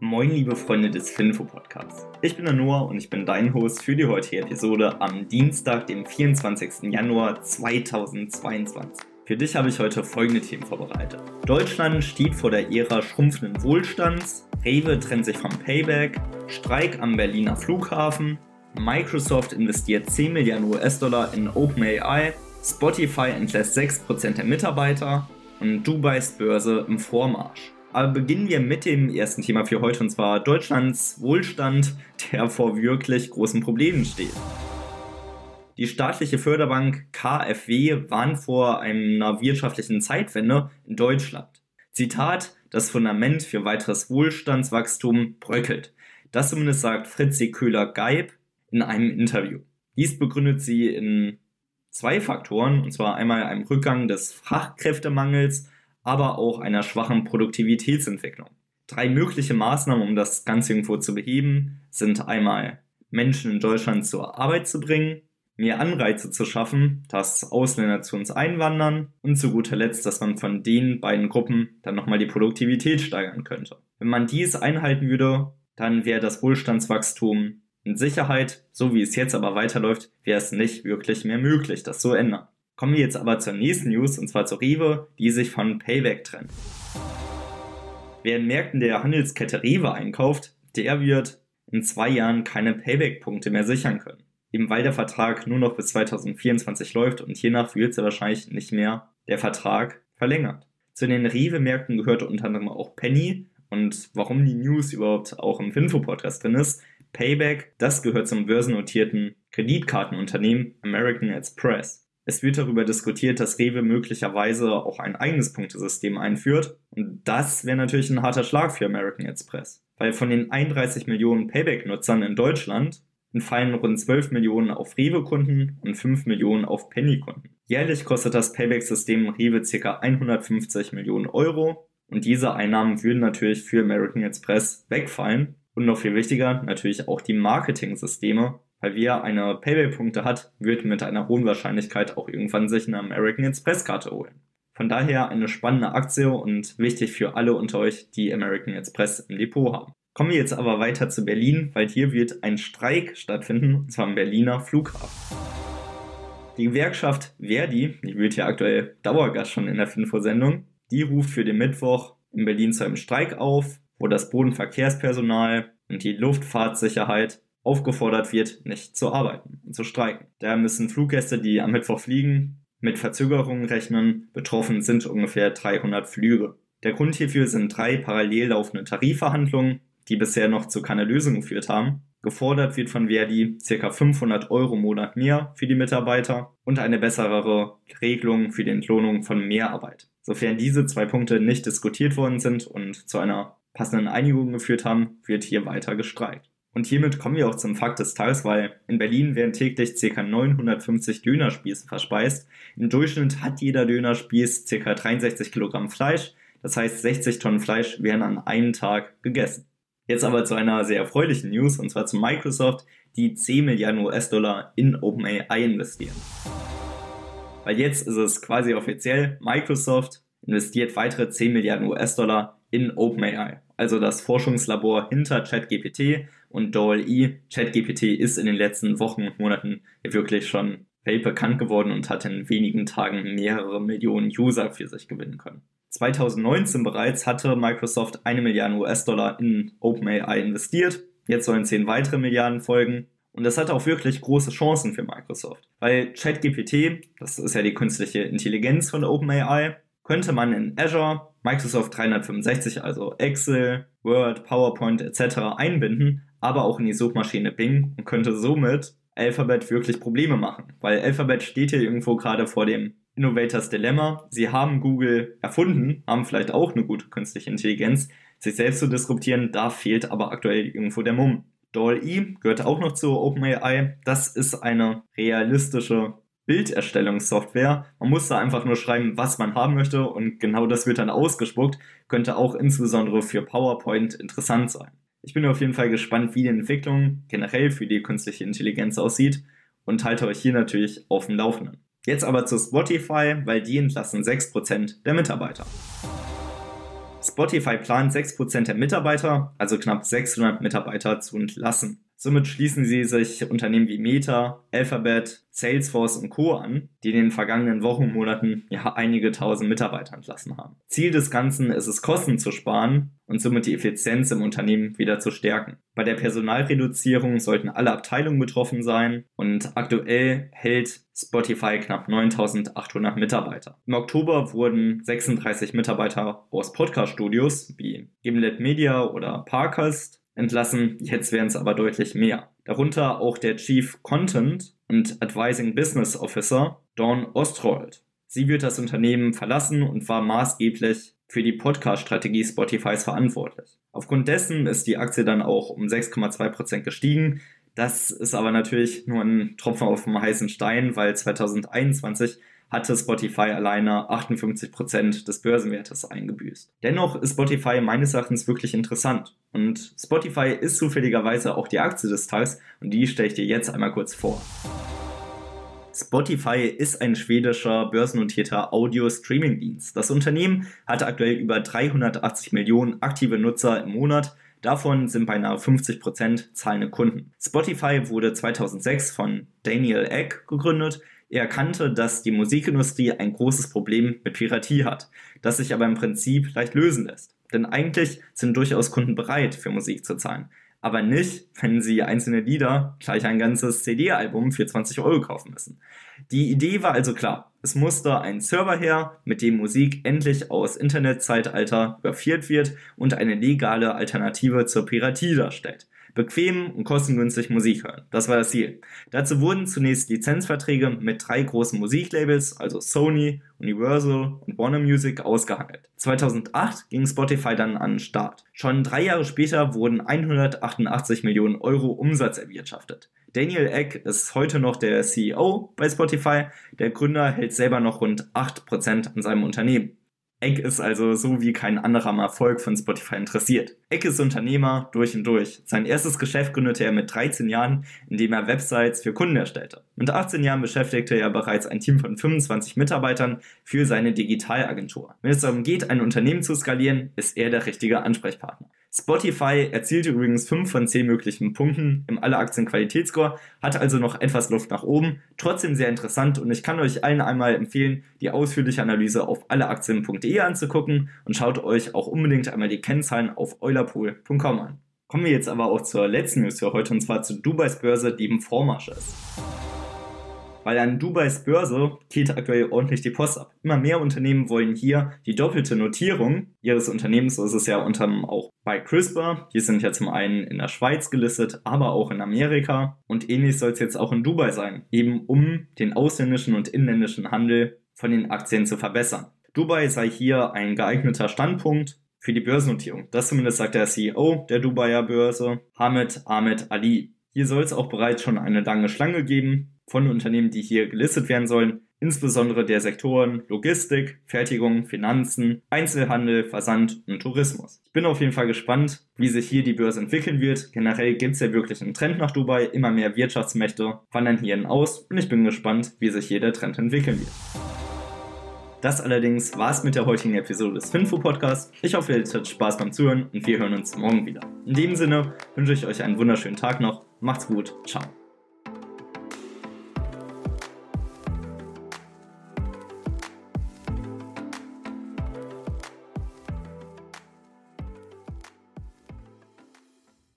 Moin, liebe Freunde des Finfo Podcasts. Ich bin der Noah und ich bin dein Host für die heutige Episode am Dienstag, dem 24. Januar 2022. Für dich habe ich heute folgende Themen vorbereitet. Deutschland steht vor der Ära schrumpfenden Wohlstands, Rewe trennt sich vom Payback, Streik am Berliner Flughafen, Microsoft investiert 10 Milliarden US-Dollar in OpenAI, Spotify entlässt 6% der Mitarbeiter und Dubais Börse im Vormarsch. Aber beginnen wir mit dem ersten Thema für heute und zwar Deutschlands Wohlstand, der vor wirklich großen Problemen steht. Die staatliche Förderbank KfW warnt vor einer wirtschaftlichen Zeitwende in Deutschland. Zitat, das Fundament für weiteres Wohlstandswachstum bröckelt. Das zumindest sagt Fritzi Köhler-Geib in einem Interview. Dies begründet sie in zwei Faktoren, und zwar einmal einem Rückgang des Fachkräftemangels aber auch einer schwachen Produktivitätsentwicklung. Drei mögliche Maßnahmen, um das Ganze irgendwo zu beheben, sind einmal Menschen in Deutschland zur Arbeit zu bringen, mehr Anreize zu schaffen, dass Ausländer zu uns einwandern und zu guter Letzt, dass man von den beiden Gruppen dann nochmal die Produktivität steigern könnte. Wenn man dies einhalten würde, dann wäre das Wohlstandswachstum in Sicherheit, so wie es jetzt aber weiterläuft, wäre es nicht wirklich mehr möglich, das zu ändern. Kommen wir jetzt aber zur nächsten News, und zwar zur Rewe, die sich von Payback trennt. Wer in Märkten der Handelskette Rewe einkauft, der wird in zwei Jahren keine Payback-Punkte mehr sichern können. Eben weil der Vertrag nur noch bis 2024 läuft und hiernach wird sehr wahrscheinlich nicht mehr der Vertrag verlängert. Zu den Rewe-Märkten gehörte unter anderem auch Penny und warum die News überhaupt auch im Finfo-Podcast drin ist. Payback, das gehört zum börsennotierten Kreditkartenunternehmen American Express. Es wird darüber diskutiert, dass Rewe möglicherweise auch ein eigenes Punktesystem einführt. Und das wäre natürlich ein harter Schlag für American Express. Weil von den 31 Millionen Payback-Nutzern in Deutschland entfallen rund 12 Millionen auf Rewe-Kunden und 5 Millionen auf Penny-Kunden. Jährlich kostet das Payback-System Rewe ca. 150 Millionen Euro und diese Einnahmen würden natürlich für American Express wegfallen. Und noch viel wichtiger, natürlich auch die Marketing-Systeme, weil wer eine Payback-Punkte hat, wird mit einer hohen Wahrscheinlichkeit auch irgendwann sich eine American Express-Karte holen. Von daher eine spannende Aktie und wichtig für alle unter euch, die American Express im Depot haben. Kommen wir jetzt aber weiter zu Berlin, weil hier wird ein Streik stattfinden, und zwar am Berliner Flughafen. Die Gewerkschaft Verdi, die wird ja aktuell Dauergast schon in der Finfo-Sendung, die ruft für den Mittwoch in Berlin zu einem Streik auf, wo das Bodenverkehrspersonal und die Luftfahrtsicherheit aufgefordert wird, nicht zu arbeiten und zu streiken. Daher müssen Fluggäste, die am Mittwoch fliegen, mit Verzögerungen rechnen. Betroffen sind ungefähr 300 Flüge. Der Grund hierfür sind drei parallel laufende Tarifverhandlungen, die bisher noch zu keiner Lösung geführt haben. Gefordert wird von Verdi ca. 500 Euro im Monat mehr für die Mitarbeiter und eine bessere Regelung für die Entlohnung von Mehrarbeit. Sofern diese zwei Punkte nicht diskutiert worden sind und zu einer passenden Einigung geführt haben, wird hier weiter gestreikt. Und hiermit kommen wir auch zum Fakt des Tages, weil in Berlin werden täglich ca. 950 Dönerspieße verspeist. Im Durchschnitt hat jeder Dönerspieß ca. 63 Kilogramm Fleisch. Das heißt, 60 Tonnen Fleisch werden an einem Tag gegessen. Jetzt aber zu einer sehr erfreulichen News, und zwar zu Microsoft, die 10 Milliarden US-Dollar in OpenAI investieren. Weil jetzt ist es quasi offiziell, Microsoft investiert weitere 10 Milliarden US-Dollar in OpenAI, also das Forschungslabor hinter ChatGPT und DALL-E. ChatGPT ist in den letzten Wochen und Monaten wirklich schon weltbekannt geworden und hat in wenigen Tagen mehrere Millionen User für sich gewinnen können. 2019 bereits hatte Microsoft eine Milliarde US-Dollar in OpenAI investiert. Jetzt sollen zehn weitere Milliarden folgen. Und das hat auch wirklich große Chancen für Microsoft. Weil ChatGPT, das ist ja die künstliche Intelligenz von OpenAI, könnte man in Azure, Microsoft 365, also Excel, Word, PowerPoint etc. einbinden, aber auch in die Suchmaschine Bing und könnte somit Alphabet wirklich Probleme machen. Weil Alphabet steht hier irgendwo gerade vor dem Innovators Dilemma. Sie haben Google erfunden, haben vielleicht auch eine gute künstliche Intelligenz. Sich selbst zu disruptieren, da fehlt aber aktuell irgendwo der Mumm. DALL-E gehört auch noch zu OpenAI. Das ist eine realistische Bilderstellungssoftware. Man muss da einfach nur schreiben, was man haben möchte und genau das wird dann ausgespuckt. Könnte auch insbesondere für PowerPoint interessant sein. Ich bin auf jeden Fall gespannt, wie die Entwicklung generell für die künstliche Intelligenz aussieht und halte euch hier natürlich auf dem Laufenden. Jetzt aber zu Spotify, weil die entlassen 6% der Mitarbeiter. Spotify plant 6% der Mitarbeiter, also knapp 600 Mitarbeiter, zu entlassen. Somit schließen sie sich Unternehmen wie Meta, Alphabet, Salesforce und Co. an, die in den vergangenen Wochen und Monaten ja einige tausend Mitarbeiter entlassen haben. Ziel des Ganzen ist es, Kosten zu sparen und somit die Effizienz im Unternehmen wieder zu stärken. Bei der Personalreduzierung sollten alle Abteilungen betroffen sein und aktuell hält Spotify knapp 9800 Mitarbeiter. Im Oktober wurden 36 Mitarbeiter aus Podcast-Studios wie Gimlet Media oder Parcast entlassen, jetzt wären es aber deutlich mehr. Darunter auch der Chief Content und Advising Business Officer Dawn Ostrold. Sie wird das Unternehmen verlassen und war maßgeblich für die Podcast-Strategie Spotifys verantwortlich. Aufgrund dessen ist die Aktie dann auch um 6,2% gestiegen. Das ist aber natürlich nur ein Tropfen auf dem heißen Stein, weil 2021 hatte Spotify alleine 58% des Börsenwertes eingebüßt. Dennoch ist Spotify meines Erachtens wirklich interessant. Und Spotify ist zufälligerweise auch die Aktie des Tages und die stelle ich dir jetzt einmal kurz vor. Spotify ist ein schwedischer börsennotierter Audio-Streaming-Dienst. Das Unternehmen hat aktuell über 380 Millionen aktive Nutzer im Monat. Davon sind beinahe 50% zahlende Kunden. Spotify wurde 2006 von Daniel Egg gegründet, er erkannte, dass die Musikindustrie ein großes Problem mit Piratie hat, das sich aber im Prinzip leicht lösen lässt. Denn eigentlich sind durchaus Kunden bereit, für Musik zu zahlen. Aber nicht, wenn sie einzelne Lieder, gleich ein ganzes CD-Album für 20 Euro kaufen müssen. Die Idee war also klar. Es musste ein Server her, mit dem Musik endlich aus Internetzeitalter überführt wird und eine legale Alternative zur Piratie darstellt bequem und kostengünstig Musik hören. Das war das Ziel. Dazu wurden zunächst Lizenzverträge mit drei großen Musiklabels, also Sony, Universal und Warner Music, ausgehandelt. 2008 ging Spotify dann an den Start. Schon drei Jahre später wurden 188 Millionen Euro Umsatz erwirtschaftet. Daniel Eck ist heute noch der CEO bei Spotify. Der Gründer hält selber noch rund 8% an seinem Unternehmen. Eck ist also so wie kein anderer am Erfolg von Spotify interessiert. Eck ist Unternehmer durch und durch. Sein erstes Geschäft gründete er mit 13 Jahren, indem er Websites für Kunden erstellte. Mit 18 Jahren beschäftigte er bereits ein Team von 25 Mitarbeitern für seine Digitalagentur. Wenn es darum geht, ein Unternehmen zu skalieren, ist er der richtige Ansprechpartner. Spotify erzielte übrigens 5 von 10 möglichen Punkten im Alle-Aktien-Qualitätsscore, hat also noch etwas Luft nach oben, trotzdem sehr interessant und ich kann euch allen einmal empfehlen, die ausführliche Analyse auf alleaktien.de anzugucken und schaut euch auch unbedingt einmal die Kennzahlen auf eulerpool.com an. Kommen wir jetzt aber auch zur letzten News für heute und zwar zu Dubais Börse, die im Vormarsch ist weil an Dubais Börse geht aktuell ordentlich die Post ab. Immer mehr Unternehmen wollen hier die doppelte Notierung ihres Unternehmens, so ist es ja unter anderem auch bei CRISPR. Die sind ja zum einen in der Schweiz gelistet, aber auch in Amerika. Und ähnlich soll es jetzt auch in Dubai sein, eben um den ausländischen und inländischen Handel von den Aktien zu verbessern. Dubai sei hier ein geeigneter Standpunkt für die Börsennotierung. Das zumindest sagt der CEO der Dubaier Börse, Hamid Ahmed Ali. Hier soll es auch bereits schon eine lange Schlange geben von Unternehmen, die hier gelistet werden sollen, insbesondere der Sektoren Logistik, Fertigung, Finanzen, Einzelhandel, Versand und Tourismus. Ich bin auf jeden Fall gespannt, wie sich hier die Börse entwickeln wird. Generell gibt es ja wirklich einen Trend nach Dubai, immer mehr Wirtschaftsmächte wandern hierhin aus und ich bin gespannt, wie sich hier der Trend entwickeln wird. Das allerdings war es mit der heutigen Episode des Finfo Podcasts. Ich hoffe, ihr hattet Spaß beim Zuhören und wir hören uns morgen wieder. In dem Sinne wünsche ich euch einen wunderschönen Tag noch. Macht's gut. Ciao.